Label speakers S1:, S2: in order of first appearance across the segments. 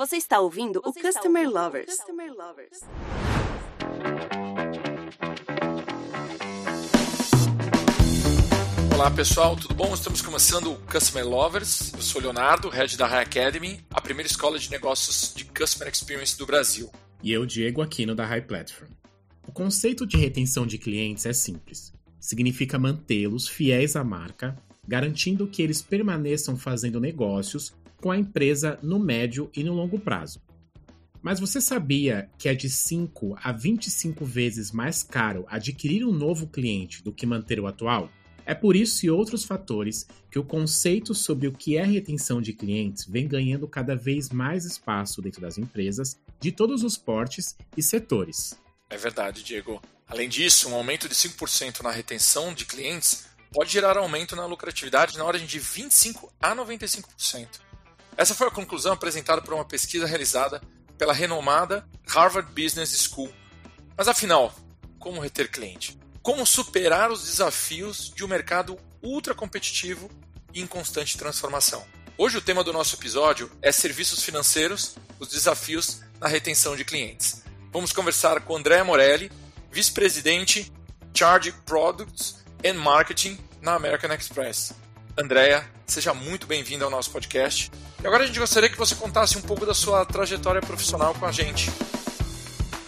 S1: Você está ouvindo Você o Customer ouvindo Lovers. Customer Lovers.
S2: Olá pessoal, tudo bom? Estamos começando o Customer Lovers. Eu sou Leonardo, head da High Academy, a primeira escola de negócios de Customer Experience do Brasil.
S3: E eu, Diego Aquino, da High Platform. O conceito de retenção de clientes é simples. Significa mantê-los fiéis à marca, garantindo que eles permaneçam fazendo negócios com a empresa no médio e no longo prazo. Mas você sabia que é de 5 a 25 vezes mais caro adquirir um novo cliente do que manter o atual? É por isso e outros fatores que o conceito sobre o que é retenção de clientes vem ganhando cada vez mais espaço dentro das empresas de todos os portes e setores.
S2: É verdade, Diego. Além disso, um aumento de 5% na retenção de clientes pode gerar aumento na lucratividade na ordem de 25 a 95%. Essa foi a conclusão apresentada por uma pesquisa realizada pela renomada Harvard Business School. Mas afinal, como reter cliente? Como superar os desafios de um mercado ultra competitivo e em constante transformação? Hoje o tema do nosso episódio é serviços financeiros, os desafios na retenção de clientes. Vamos conversar com André Morelli, vice-presidente Charge Products and Marketing na American Express. Andréa, seja muito bem-vinda ao nosso podcast. E agora a gente gostaria que você contasse um pouco da sua trajetória profissional com a gente.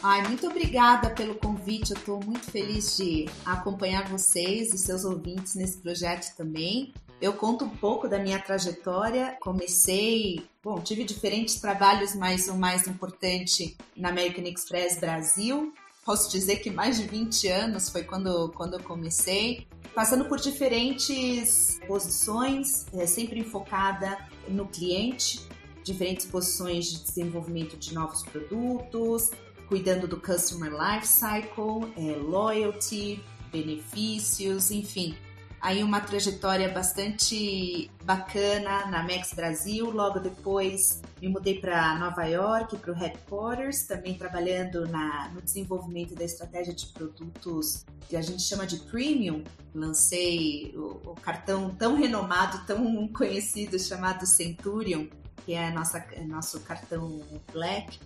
S4: Ai, muito obrigada pelo convite. Eu estou muito feliz de acompanhar vocês e seus ouvintes nesse projeto também. Eu conto um pouco da minha trajetória. Comecei, bom, tive diferentes trabalhos, mas o mais importante na American Express Brasil. Posso dizer que mais de 20 anos foi quando, quando eu comecei passando por diferentes posições, é, sempre focada no cliente, diferentes posições de desenvolvimento de novos produtos, cuidando do customer life cycle, é, loyalty, benefícios, enfim, aí uma trajetória bastante bacana na Max Brasil. Logo depois me mudei para Nova York, para o headquarters, também trabalhando na, no desenvolvimento da estratégia de produtos que a gente chama de premium. Lancei o, o cartão tão renomado, tão conhecido chamado Centurion, que é nossa, é nosso cartão Black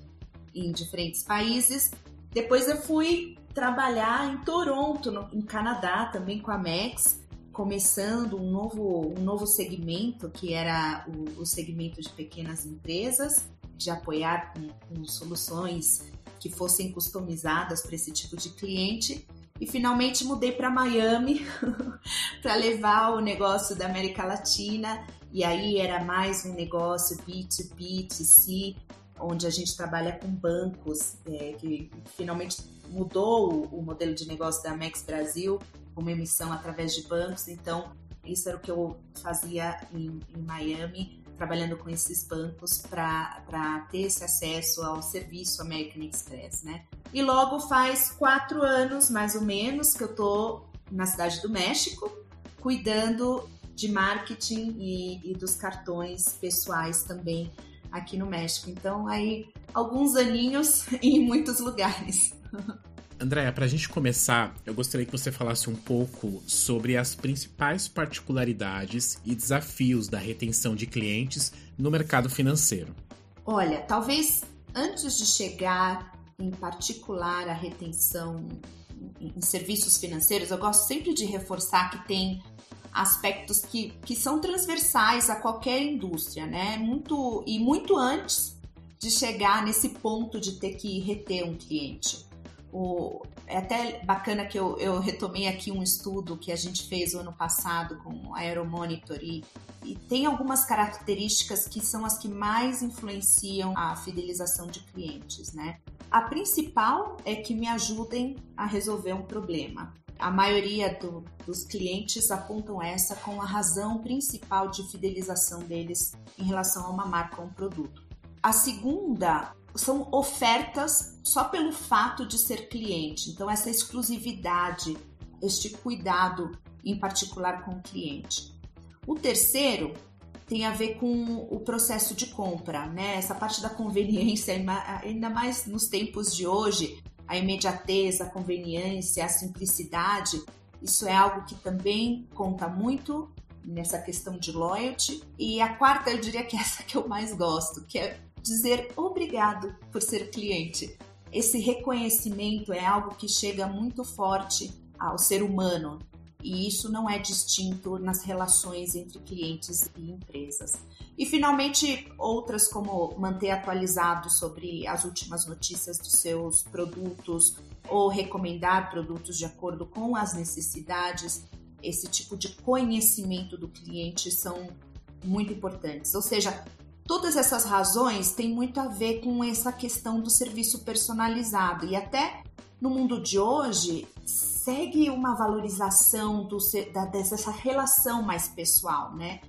S4: em diferentes países. Depois eu fui trabalhar em Toronto, no, em Canadá, também com a Max começando um novo, um novo segmento, que era o, o segmento de pequenas empresas, de apoiar com, com soluções que fossem customizadas para esse tipo de cliente. E finalmente mudei para Miami para levar o negócio da América Latina. E aí era mais um negócio B2B, B2C, onde a gente trabalha com bancos, é, que finalmente mudou o, modelo de negócio da Max Brasil uma emissão através de bancos. Então, isso era o que eu fazia em, em Miami, trabalhando com esses bancos para ter esse acesso ao serviço American Express, né? E logo faz quatro anos, mais ou menos, que eu tô na cidade do México, cuidando de marketing e, e dos cartões pessoais também aqui no México. Então, aí, alguns aninhos em muitos lugares.
S3: Andréa, para a gente começar, eu gostaria que você falasse um pouco sobre as principais particularidades e desafios da retenção de clientes no mercado financeiro.
S4: Olha, talvez antes de chegar em particular à retenção em serviços financeiros, eu gosto sempre de reforçar que tem aspectos que, que são transversais a qualquer indústria, né? Muito, e muito antes de chegar nesse ponto de ter que reter um cliente. O, é até bacana que eu, eu, retomei aqui um estudo que a gente fez o ano passado com a Aeromonitor e, e tem algumas características que são as que mais influenciam a fidelização de clientes, né? A principal é que me ajudem a resolver um problema. A maioria do, dos clientes apontam essa como a razão principal de fidelização deles em relação a uma marca ou um produto. A segunda são ofertas só pelo fato de ser cliente. Então, essa exclusividade, este cuidado em particular com o cliente. O terceiro tem a ver com o processo de compra, né? Essa parte da conveniência, ainda mais nos tempos de hoje, a imediatez, a conveniência, a simplicidade, isso é algo que também conta muito nessa questão de loyalty. E a quarta, eu diria que é essa que eu mais gosto, que é dizer obrigado por ser cliente. Esse reconhecimento é algo que chega muito forte ao ser humano e isso não é distinto nas relações entre clientes e empresas. E finalmente, outras como manter atualizado sobre as últimas notícias dos seus produtos ou recomendar produtos de acordo com as necessidades. Esse tipo de conhecimento do cliente são muito importantes. Ou seja, todas essas razões têm muito a ver com essa questão do serviço personalizado e até no mundo de hoje segue uma valorização do, da, dessa relação mais pessoal, né?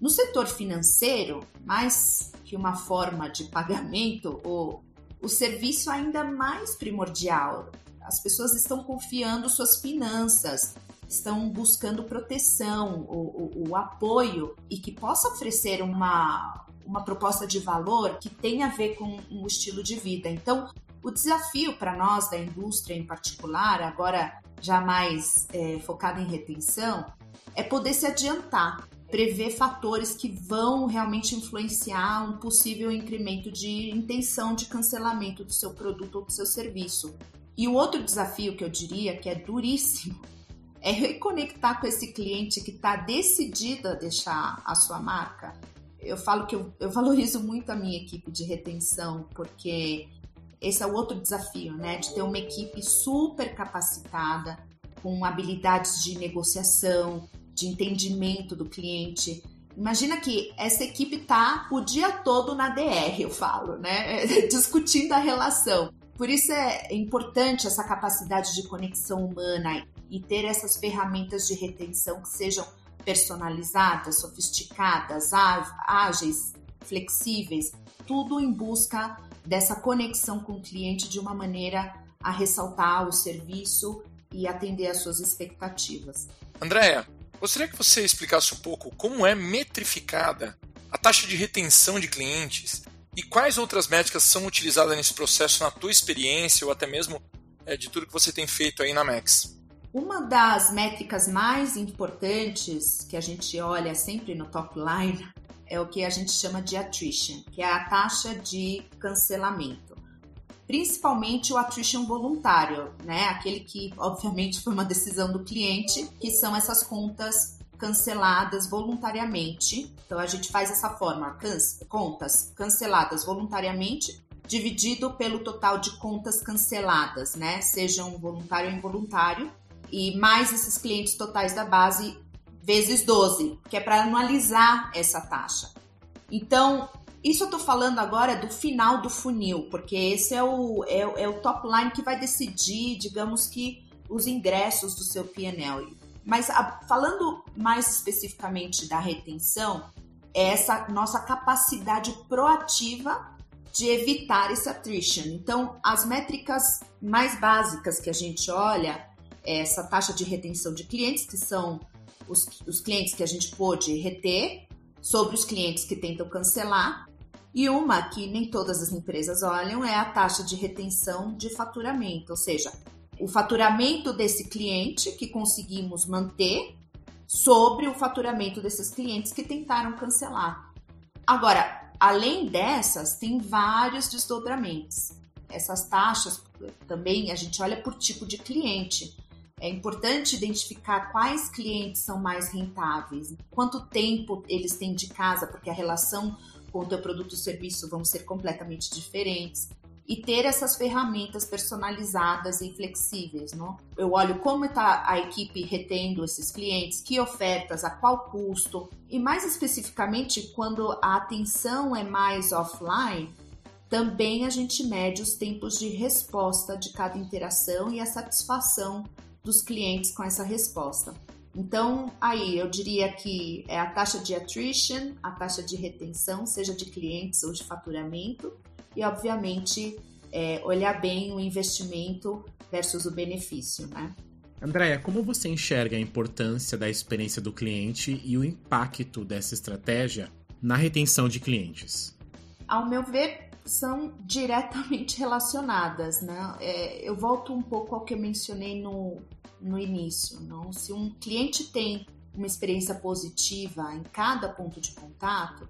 S4: No setor financeiro, mais que uma forma de pagamento, o, o serviço ainda mais primordial. As pessoas estão confiando suas finanças, estão buscando proteção, o, o, o apoio e que possa oferecer uma, uma proposta de valor que tenha a ver com o estilo de vida. Então, o desafio para nós da indústria em particular, agora já mais é, focado em retenção, é poder se adiantar, prever fatores que vão realmente influenciar um possível incremento de intenção de cancelamento do seu produto ou do seu serviço. E o outro desafio que eu diria que é duríssimo é reconectar com esse cliente que está decidido a deixar a sua marca. Eu falo que eu, eu valorizo muito a minha equipe de retenção, porque esse é o outro desafio, né? De ter uma equipe super capacitada, com habilidades de negociação, de entendimento do cliente. Imagina que essa equipe tá o dia todo na DR, eu falo, né? Discutindo a relação. Por isso é importante essa capacidade de conexão humana e ter essas ferramentas de retenção que sejam personalizadas, sofisticadas, ágeis, flexíveis, tudo em busca dessa conexão com o cliente de uma maneira a ressaltar o serviço e atender às suas expectativas.
S2: Andréia, gostaria que você explicasse um pouco como é metrificada a taxa de retenção de clientes e quais outras métricas são utilizadas nesse processo na tua experiência ou até mesmo é, de tudo que você tem feito aí na Max.
S4: Uma das métricas mais importantes que a gente olha sempre no top line é o que a gente chama de attrition, que é a taxa de cancelamento. Principalmente o attrition voluntário, né? Aquele que, obviamente, foi uma decisão do cliente, que são essas contas canceladas voluntariamente. Então a gente faz essa forma: contas canceladas voluntariamente dividido pelo total de contas canceladas, né? Sejam voluntário ou involuntário, e mais esses clientes totais da base vezes 12, que é para anualizar essa taxa. Então, isso eu estou falando agora do final do funil, porque esse é o, é, é o top line que vai decidir, digamos que, os ingressos do seu PNL. Mas a, falando mais especificamente da retenção, é essa nossa capacidade proativa de evitar esse attrition. Então, as métricas mais básicas que a gente olha essa taxa de retenção de clientes, que são os, os clientes que a gente pôde reter, sobre os clientes que tentam cancelar. E uma que nem todas as empresas olham é a taxa de retenção de faturamento, ou seja, o faturamento desse cliente que conseguimos manter sobre o faturamento desses clientes que tentaram cancelar. Agora, além dessas, tem vários desdobramentos. Essas taxas também a gente olha por tipo de cliente. É importante identificar quais clientes são mais rentáveis, quanto tempo eles têm de casa, porque a relação com o teu produto ou serviço vão ser completamente diferentes. E ter essas ferramentas personalizadas e flexíveis, não? Eu olho como está a equipe retendo esses clientes, que ofertas, a qual custo, e mais especificamente quando a atenção é mais offline, também a gente mede os tempos de resposta de cada interação e a satisfação dos clientes com essa resposta. Então, aí eu diria que é a taxa de attrition, a taxa de retenção, seja de clientes ou de faturamento, e obviamente é, olhar bem o investimento versus o benefício, né?
S3: Andréia, como você enxerga a importância da experiência do cliente e o impacto dessa estratégia na retenção de clientes?
S4: Ao meu ver, são diretamente relacionadas, né? É, eu volto um pouco ao que eu mencionei no, no início, não? Se um cliente tem uma experiência positiva em cada ponto de contato,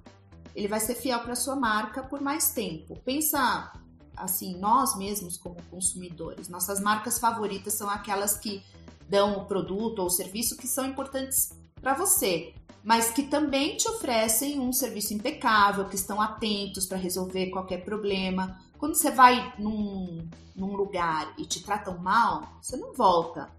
S4: ele vai ser fiel para sua marca por mais tempo. Pensa assim, nós mesmos como consumidores, nossas marcas favoritas são aquelas que dão o produto ou o serviço que são importantes para você, mas que também te oferecem um serviço impecável, que estão atentos para resolver qualquer problema. Quando você vai num, num lugar e te tratam mal, você não volta.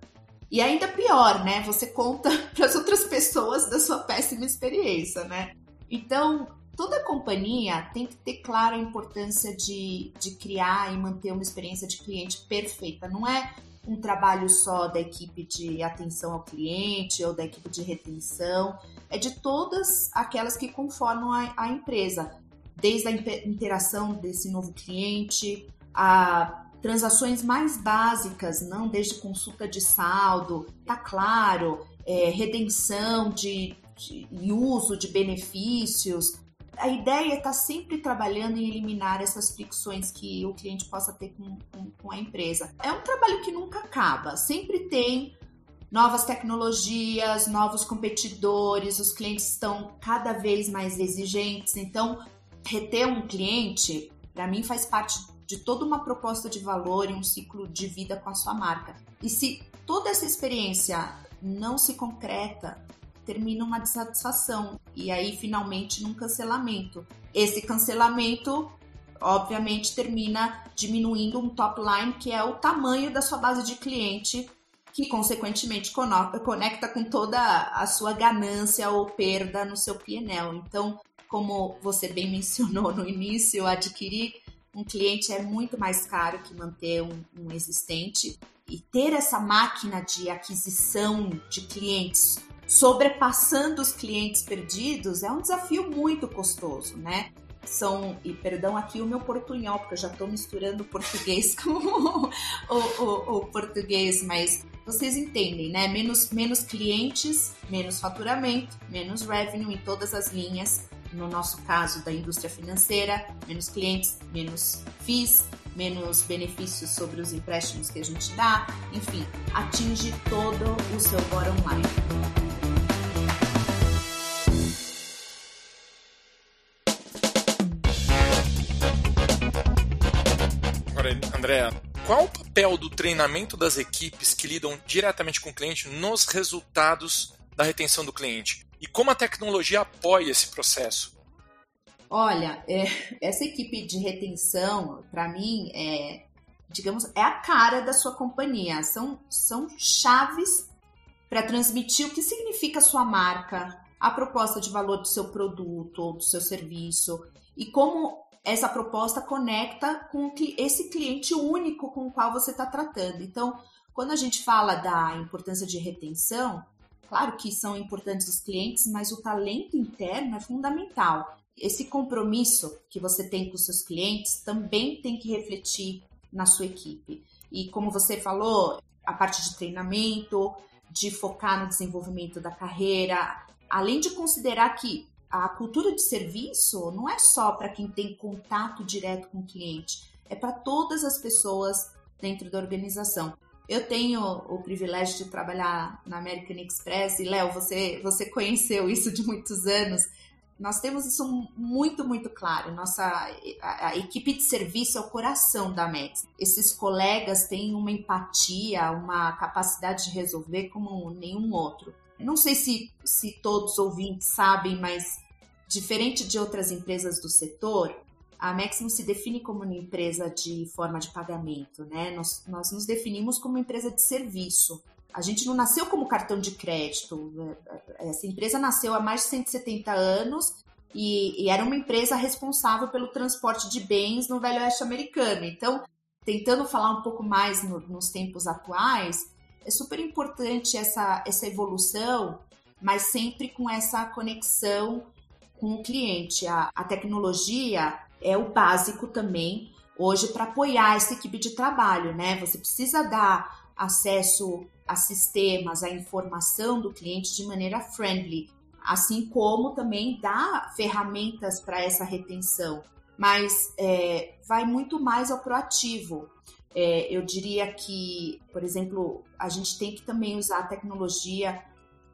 S4: E ainda pior, né? Você conta para as outras pessoas da sua péssima experiência, né? Então, toda companhia tem que ter clara a importância de, de criar e manter uma experiência de cliente perfeita. Não é um trabalho só da equipe de atenção ao cliente ou da equipe de retenção, é de todas aquelas que conformam a, a empresa, desde a interação desse novo cliente, a transações mais básicas, não desde consulta de saldo, tá claro, é, redenção de, de, e uso de benefícios. A ideia é estar tá sempre trabalhando em eliminar essas fricções que o cliente possa ter com, com, com a empresa. É um trabalho que nunca acaba, sempre tem novas tecnologias, novos competidores, os clientes estão cada vez mais exigentes. Então, reter um cliente, para mim, faz parte de toda uma proposta de valor e um ciclo de vida com a sua marca. E se toda essa experiência não se concreta, termina uma dissatisfação e aí finalmente num cancelamento. Esse cancelamento obviamente termina diminuindo um top line que é o tamanho da sua base de cliente que consequentemente conecta com toda a sua ganância ou perda no seu PNL. Então, como você bem mencionou no início, adquirir um cliente é muito mais caro que manter um, um existente. E ter essa máquina de aquisição de clientes sobrepassando os clientes perdidos é um desafio muito custoso, né? São, e perdão aqui o meu portunhol, porque eu já estou misturando o português com o, o, o, português, mas vocês entendem, né? Menos, menos clientes, menos faturamento, menos revenue em todas as linhas no nosso caso da indústria financeira, menos clientes, menos FIIs, menos benefícios sobre os empréstimos que a gente dá, enfim, atinge todo o seu bottom line.
S2: Andréa, qual o papel do treinamento das equipes que lidam diretamente com o cliente nos resultados da retenção do cliente? E como a tecnologia apoia esse processo?
S4: Olha, é, essa equipe de retenção, para mim, é, digamos, é a cara da sua companhia. São, são chaves para transmitir o que significa a sua marca, a proposta de valor do seu produto ou do seu serviço e como essa proposta conecta com esse cliente único com o qual você está tratando. Então, quando a gente fala da importância de retenção, Claro que são importantes os clientes, mas o talento interno é fundamental. Esse compromisso que você tem com seus clientes também tem que refletir na sua equipe. E como você falou, a parte de treinamento, de focar no desenvolvimento da carreira, além de considerar que a cultura de serviço não é só para quem tem contato direto com o cliente, é para todas as pessoas dentro da organização. Eu tenho o privilégio de trabalhar na American Express e, Léo, você, você conheceu isso de muitos anos. Nós temos isso muito, muito claro. Nossa a, a equipe de serviço é o coração da Amex. Esses colegas têm uma empatia, uma capacidade de resolver como nenhum outro. Não sei se, se todos os ouvintes sabem, mas diferente de outras empresas do setor, a não se define como uma empresa de forma de pagamento, né? Nós, nós nos definimos como uma empresa de serviço. A gente não nasceu como cartão de crédito. Essa empresa nasceu há mais de 170 anos e, e era uma empresa responsável pelo transporte de bens no Velho Oeste americano. Então, tentando falar um pouco mais no, nos tempos atuais, é super importante essa, essa evolução, mas sempre com essa conexão com o cliente. A, a tecnologia é o básico também hoje para apoiar essa equipe de trabalho, né? Você precisa dar acesso a sistemas, a informação do cliente de maneira friendly, assim como também dar ferramentas para essa retenção. Mas é, vai muito mais ao proativo. É, eu diria que, por exemplo, a gente tem que também usar a tecnologia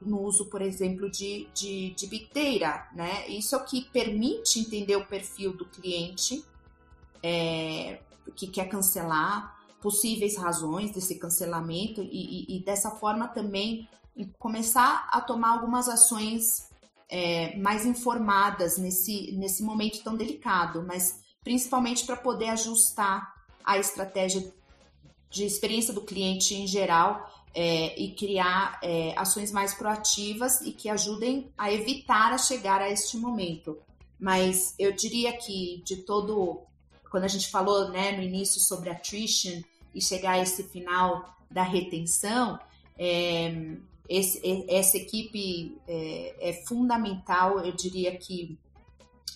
S4: no uso, por exemplo, de, de, de Big Data. Né? Isso é o que permite entender o perfil do cliente é, que quer cancelar, possíveis razões desse cancelamento e, e, e dessa forma também começar a tomar algumas ações é, mais informadas nesse, nesse momento tão delicado, mas principalmente para poder ajustar a estratégia de experiência do cliente em geral é, e criar é, ações mais proativas e que ajudem a evitar a chegar a este momento. Mas eu diria que de todo, quando a gente falou né, no início sobre attrition e chegar a esse final da retenção, é, esse, essa equipe é, é, fundamental, eu diria que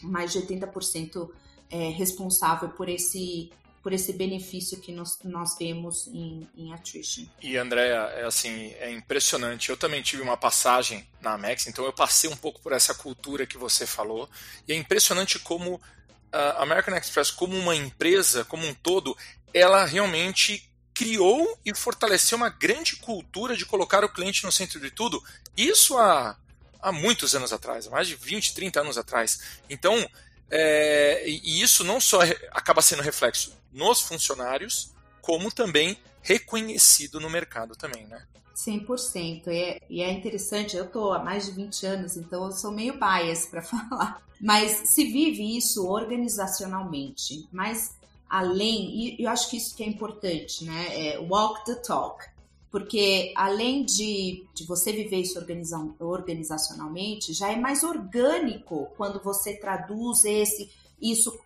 S4: mais de 80% é responsável por esse por esse benefício que nós, nós vemos em, em attrition.
S2: E Andréa, é assim, é impressionante. Eu também tive uma passagem na Amex, então eu passei um pouco por essa cultura que você falou. E é impressionante como a American Express, como uma empresa, como um todo, ela realmente criou e fortaleceu uma grande cultura de colocar o cliente no centro de tudo. Isso há, há muitos anos atrás, mais de 20, 30 anos atrás. Então, é, e isso não só acaba sendo reflexo nos funcionários, como também reconhecido no mercado também, né?
S4: 100%. E é, e é interessante, eu estou há mais de 20 anos, então eu sou meio bias para falar. Mas se vive isso organizacionalmente. Mas além, e eu acho que isso que é importante, né? É walk the talk. Porque além de, de você viver isso organizacionalmente, já é mais orgânico quando você traduz esse, isso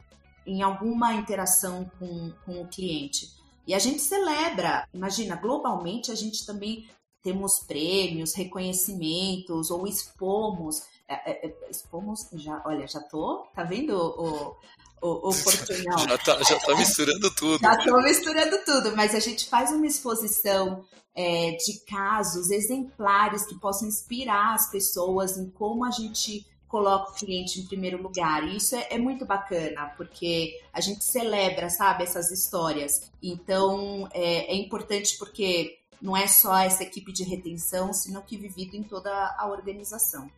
S4: em alguma interação com, com o cliente. E a gente celebra, imagina, globalmente a gente também temos prêmios, reconhecimentos ou expomos. É, é, é expomos, já, olha, já tô, tá vendo o, o, o portunhol.
S2: Já tá, já tá misturando tudo.
S4: Já tô misturando tudo, mas a gente faz uma exposição é, de casos exemplares que possam inspirar as pessoas em como a gente coloca o cliente em primeiro lugar. E isso é, é, muito bacana, porque a gente celebra, sabe, essas histórias. Então, é, é importante porque não é só essa equipe de retenção, sino que vivido em toda a organização.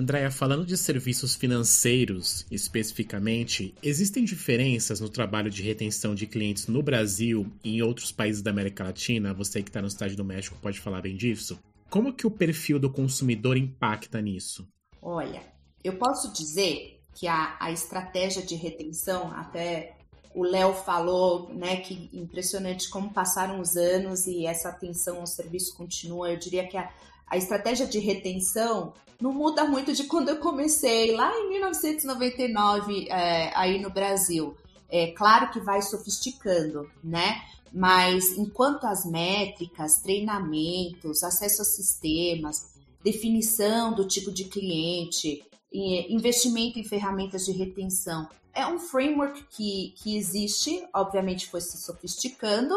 S3: Andréia, falando de serviços financeiros especificamente, existem diferenças no trabalho de retenção de clientes no Brasil e em outros países da América Latina? Você que está no estádio do México pode falar bem disso? Como que o perfil do consumidor impacta nisso?
S4: Olha, eu posso dizer que a, a estratégia de retenção, até o Léo falou, né, que impressionante como passaram os anos e essa atenção ao serviço continua. Eu diria que a, a estratégia de retenção não muda muito de quando eu comecei lá em 1999 é, aí no Brasil. É claro que vai sofisticando, né? Mas enquanto as métricas, treinamentos, acesso a sistemas, definição do tipo de cliente, investimento em ferramentas de retenção, é um framework que, que existe, obviamente foi se sofisticando,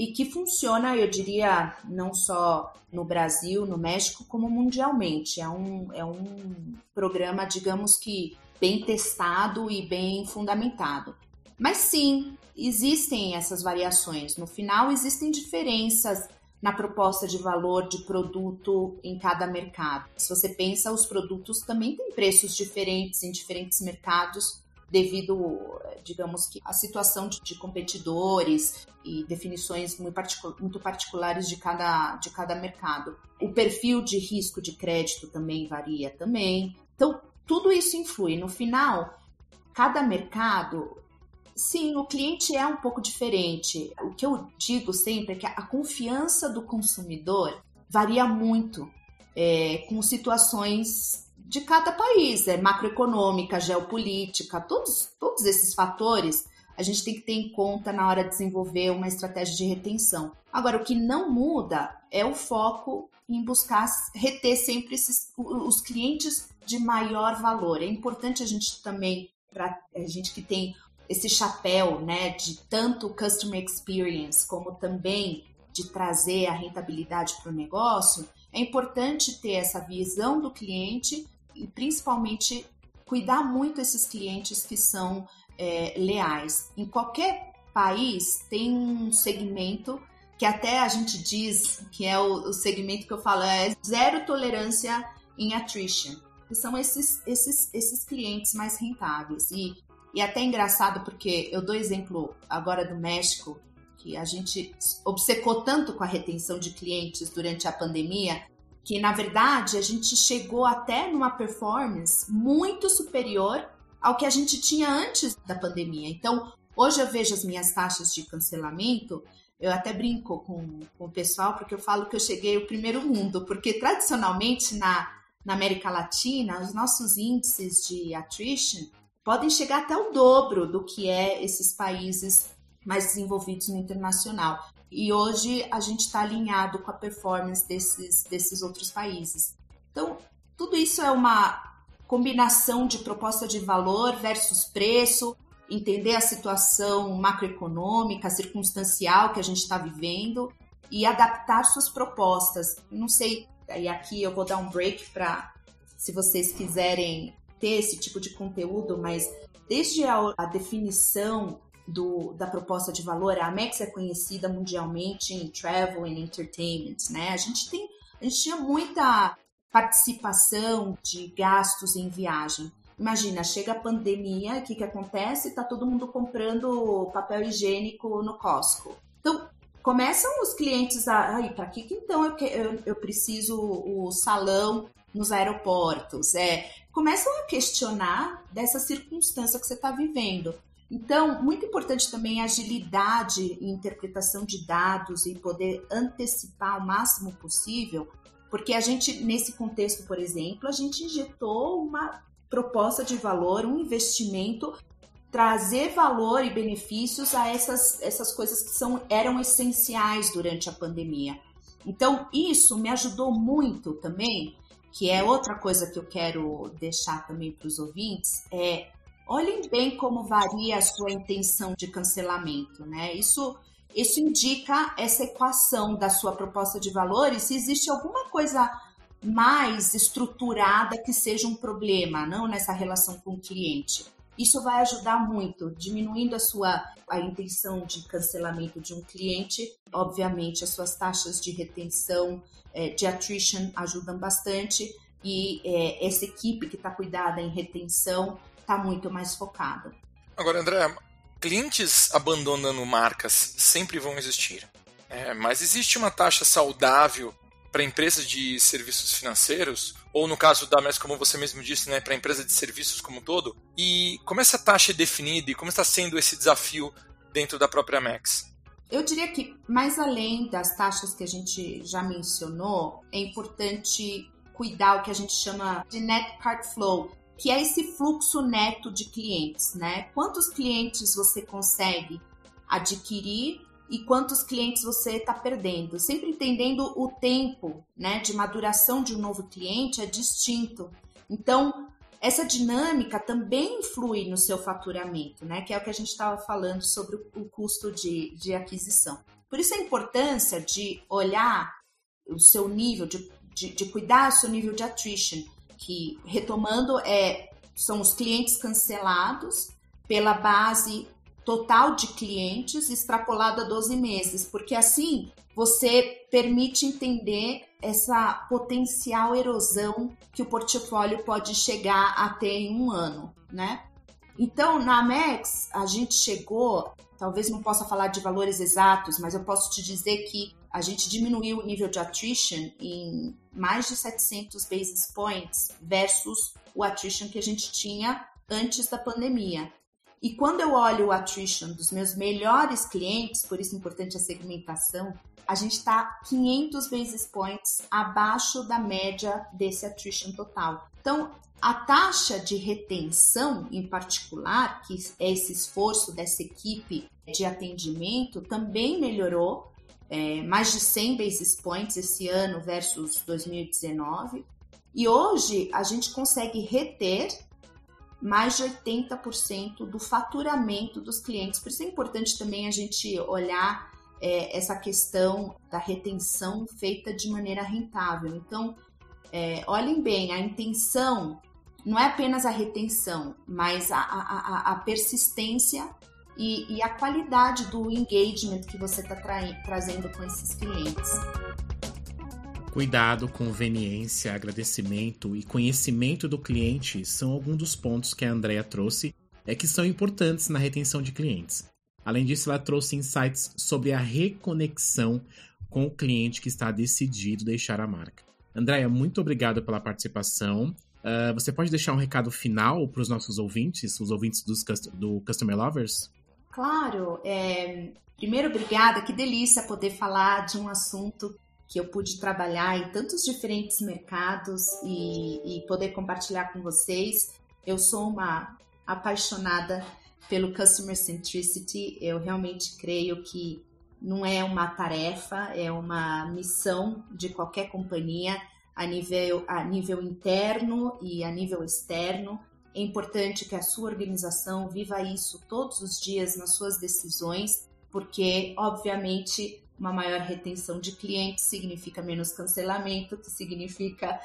S4: e que funciona, eu diria, não só no Brasil, no México, como mundialmente. É um, é um programa, digamos que, bem testado e bem fundamentado. Mas sim, existem essas variações. No final, existem diferenças na proposta de valor de produto em cada mercado. Se você pensa, os produtos também têm preços diferentes em diferentes mercados devido, digamos que, à situação de, de competidores e definições muito, particu muito particulares de cada, de cada mercado. O perfil de risco de crédito também varia também. Então, tudo isso influi. No final, cada mercado Sim, o cliente é um pouco diferente. O que eu digo sempre é que a confiança do consumidor varia muito é, com situações de cada país, é macroeconômica, geopolítica, todos, todos esses fatores a gente tem que ter em conta na hora de desenvolver uma estratégia de retenção. Agora, o que não muda é o foco em buscar reter sempre esses, os clientes de maior valor. É importante a gente também, para a gente que tem esse chapéu né, de tanto customer experience como também de trazer a rentabilidade para o negócio, é importante ter essa visão do cliente e principalmente cuidar muito esses clientes que são é, leais. Em qualquer país tem um segmento que até a gente diz que é o, o segmento que eu falo é zero tolerância em attrition, que são esses, esses, esses clientes mais rentáveis. E, e até engraçado porque eu dou exemplo agora do México, que a gente obcecou tanto com a retenção de clientes durante a pandemia, que na verdade a gente chegou até numa performance muito superior ao que a gente tinha antes da pandemia. Então, hoje eu vejo as minhas taxas de cancelamento, eu até brinco com, com o pessoal, porque eu falo que eu cheguei ao primeiro mundo, porque tradicionalmente na, na América Latina, os nossos índices de attrition podem chegar até o dobro do que é esses países mais desenvolvidos no internacional. E hoje a gente está alinhado com a performance desses, desses outros países. Então, tudo isso é uma combinação de proposta de valor versus preço, entender a situação macroeconômica, circunstancial que a gente está vivendo e adaptar suas propostas. Não sei, e aqui eu vou dar um break para se vocês quiserem ter esse tipo de conteúdo, mas desde a, a definição do, da proposta de valor, a Amex é conhecida mundialmente em travel and entertainment, né? A gente tem, a gente tinha muita participação de gastos em viagem. Imagina, chega a pandemia, o que, que acontece? Tá todo mundo comprando papel higiênico no Costco. Então, começam os clientes a. Ai, para que, que então eu, eu, eu preciso o salão nos aeroportos? É, começam a questionar dessa circunstância que você está vivendo. Então, muito importante também a agilidade em interpretação de dados e poder antecipar o máximo possível, porque a gente, nesse contexto, por exemplo, a gente injetou uma proposta de valor, um investimento, trazer valor e benefícios a essas, essas coisas que são, eram essenciais durante a pandemia. Então, isso me ajudou muito também, que é outra coisa que eu quero deixar também para os ouvintes, é olhem bem como varia a sua intenção de cancelamento, né? Isso isso indica essa equação da sua proposta de valores, se existe alguma coisa mais estruturada que seja um problema, não nessa relação com o cliente. Isso vai ajudar muito, diminuindo a sua a intenção de cancelamento de um cliente. Obviamente, as suas taxas de retenção, é, de attrition ajudam bastante e é, essa equipe que está cuidada em retenção está muito mais focada.
S2: Agora, André, clientes abandonando marcas sempre vão existir. É, mas existe uma taxa saudável para empresas de serviços financeiros, ou no caso da MES, como você mesmo disse, né, para empresa de serviços como um todo, e como essa taxa é definida e como está sendo esse desafio dentro da própria MEX?
S4: Eu diria que, mais além das taxas que a gente já mencionou, é importante cuidar o que a gente chama de net card flow, que é esse fluxo neto de clientes, né? Quantos clientes você consegue adquirir e quantos clientes você está perdendo. Sempre entendendo o tempo né, de maduração de um novo cliente é distinto. Então, essa dinâmica também influi no seu faturamento, né? Que é o que a gente estava falando sobre o custo de, de aquisição. Por isso a importância de olhar o seu nível, de, de, de cuidar do seu nível de attrition, que retomando é são os clientes cancelados pela base total de clientes extrapolado a 12 meses, porque assim você permite entender essa potencial erosão que o portfólio pode chegar até em um ano, né? Então, na Amex, a gente chegou, talvez não possa falar de valores exatos, mas eu posso te dizer que a gente diminuiu o nível de attrition em mais de 700 basis points versus o attrition que a gente tinha antes da pandemia. E quando eu olho o attrition dos meus melhores clientes, por isso é importante a segmentação, a gente está 500 basis points abaixo da média desse attrition total. Então, a taxa de retenção, em particular, que é esse esforço dessa equipe de atendimento, também melhorou, é, mais de 100 basis points esse ano versus 2019. E hoje a gente consegue reter mais de 80% do faturamento dos clientes. Por isso é importante também a gente olhar é, essa questão da retenção feita de maneira rentável. Então, é, olhem bem, a intenção não é apenas a retenção, mas a, a, a persistência e, e, a qualidade do engagement que você está tra trazendo com esses clientes.
S3: Cuidado, conveniência, agradecimento e conhecimento do cliente são alguns dos pontos que a Andrea trouxe é que são importantes na retenção de clientes. Além disso, ela trouxe insights sobre a reconexão com o cliente que está decidido deixar a marca. Andrea, muito obrigado pela participação. Uh, você pode deixar um recado final para os nossos ouvintes, os ouvintes dos, do Customer Lovers?
S4: Claro. É... Primeiro, obrigada. Que delícia poder falar de um assunto que eu pude trabalhar em tantos diferentes mercados e, e poder compartilhar com vocês. Eu sou uma apaixonada pelo Customer Centricity. Eu realmente creio que não é uma tarefa, é uma missão de qualquer companhia a nível, a nível interno e a nível externo. É importante que a sua organização viva isso todos os dias nas suas decisões, porque, obviamente, uma maior retenção de clientes significa menos cancelamento, que significa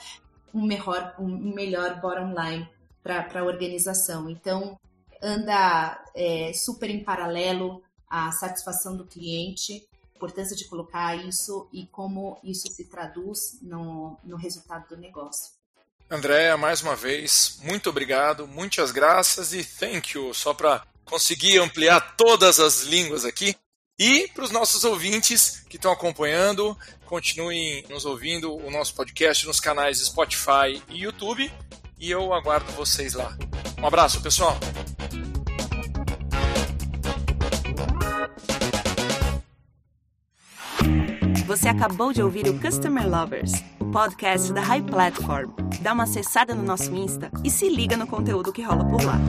S4: um melhor, um melhor bottom line para a organização. Então, anda é, super em paralelo a satisfação do cliente, a importância de colocar isso e como isso se traduz no, no resultado do negócio.
S2: Andréa, mais uma vez, muito obrigado, muitas graças e thank you, só para conseguir ampliar todas as línguas aqui. E para os nossos ouvintes que estão acompanhando, continuem nos ouvindo o nosso podcast nos canais Spotify e YouTube. E eu aguardo vocês lá. Um abraço, pessoal!
S1: Você acabou de ouvir o Customer Lovers, o podcast da High Platform. Dá uma acessada no nosso Insta e se liga no conteúdo que rola por lá.